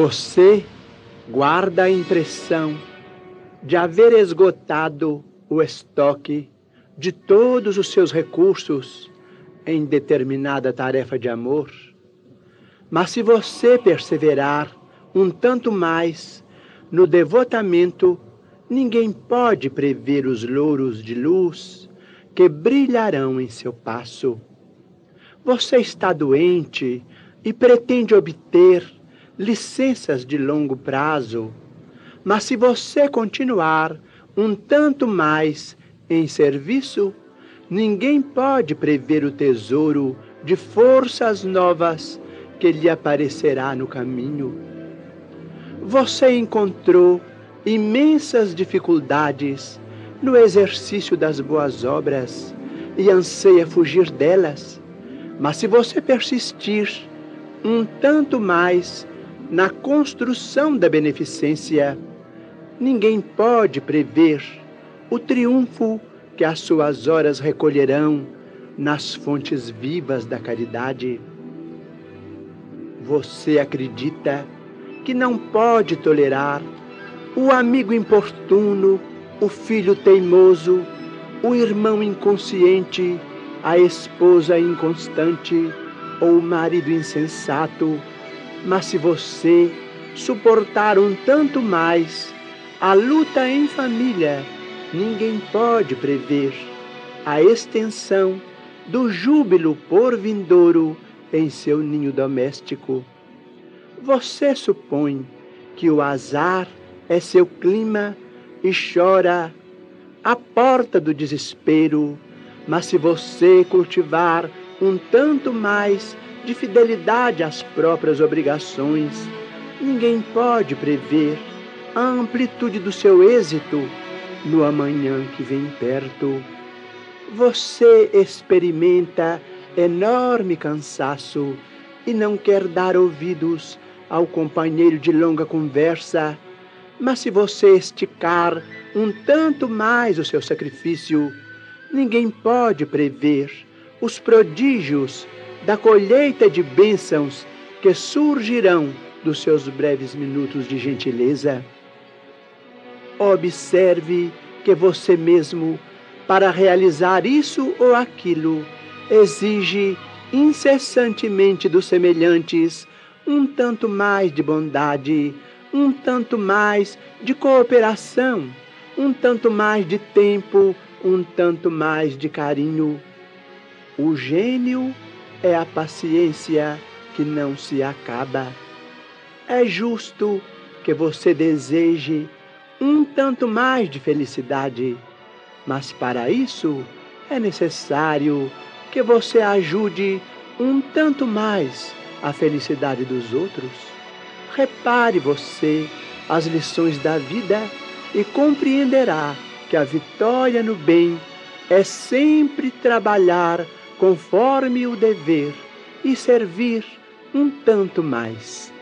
Você guarda a impressão de haver esgotado o estoque de todos os seus recursos em determinada tarefa de amor. Mas se você perseverar um tanto mais no devotamento, ninguém pode prever os louros de luz que brilharão em seu passo. Você está doente e pretende obter licenças de longo prazo, mas se você continuar um tanto mais em serviço, ninguém pode prever o tesouro de forças novas que lhe aparecerá no caminho. Você encontrou imensas dificuldades no exercício das boas obras e anseia fugir delas. Mas se você persistir um tanto mais na construção da beneficência, ninguém pode prever o triunfo que as suas horas recolherão nas fontes vivas da caridade. Você acredita que não pode tolerar o amigo importuno, o filho teimoso, o irmão inconsciente, a esposa inconstante ou o marido insensato. Mas se você suportar um tanto mais a luta em família, ninguém pode prever a extensão do júbilo por vindouro em seu ninho doméstico. Você supõe que o azar é seu clima e chora à porta do desespero, mas se você cultivar um tanto mais de fidelidade às próprias obrigações, ninguém pode prever a amplitude do seu êxito no amanhã que vem perto. Você experimenta enorme cansaço e não quer dar ouvidos ao companheiro de longa conversa, mas se você esticar um tanto mais o seu sacrifício, ninguém pode prever os prodígios da colheita de bênçãos que surgirão dos seus breves minutos de gentileza. Observe que você mesmo, para realizar isso ou aquilo, exige incessantemente dos semelhantes um tanto mais de bondade, um tanto mais de cooperação, um tanto mais de tempo, um tanto mais de carinho. O gênio é a paciência que não se acaba. É justo que você deseje um tanto mais de felicidade, mas para isso é necessário que você ajude um tanto mais a felicidade dos outros. Repare você as lições da vida e compreenderá que a vitória no bem é sempre trabalhar conforme o dever e servir um tanto mais.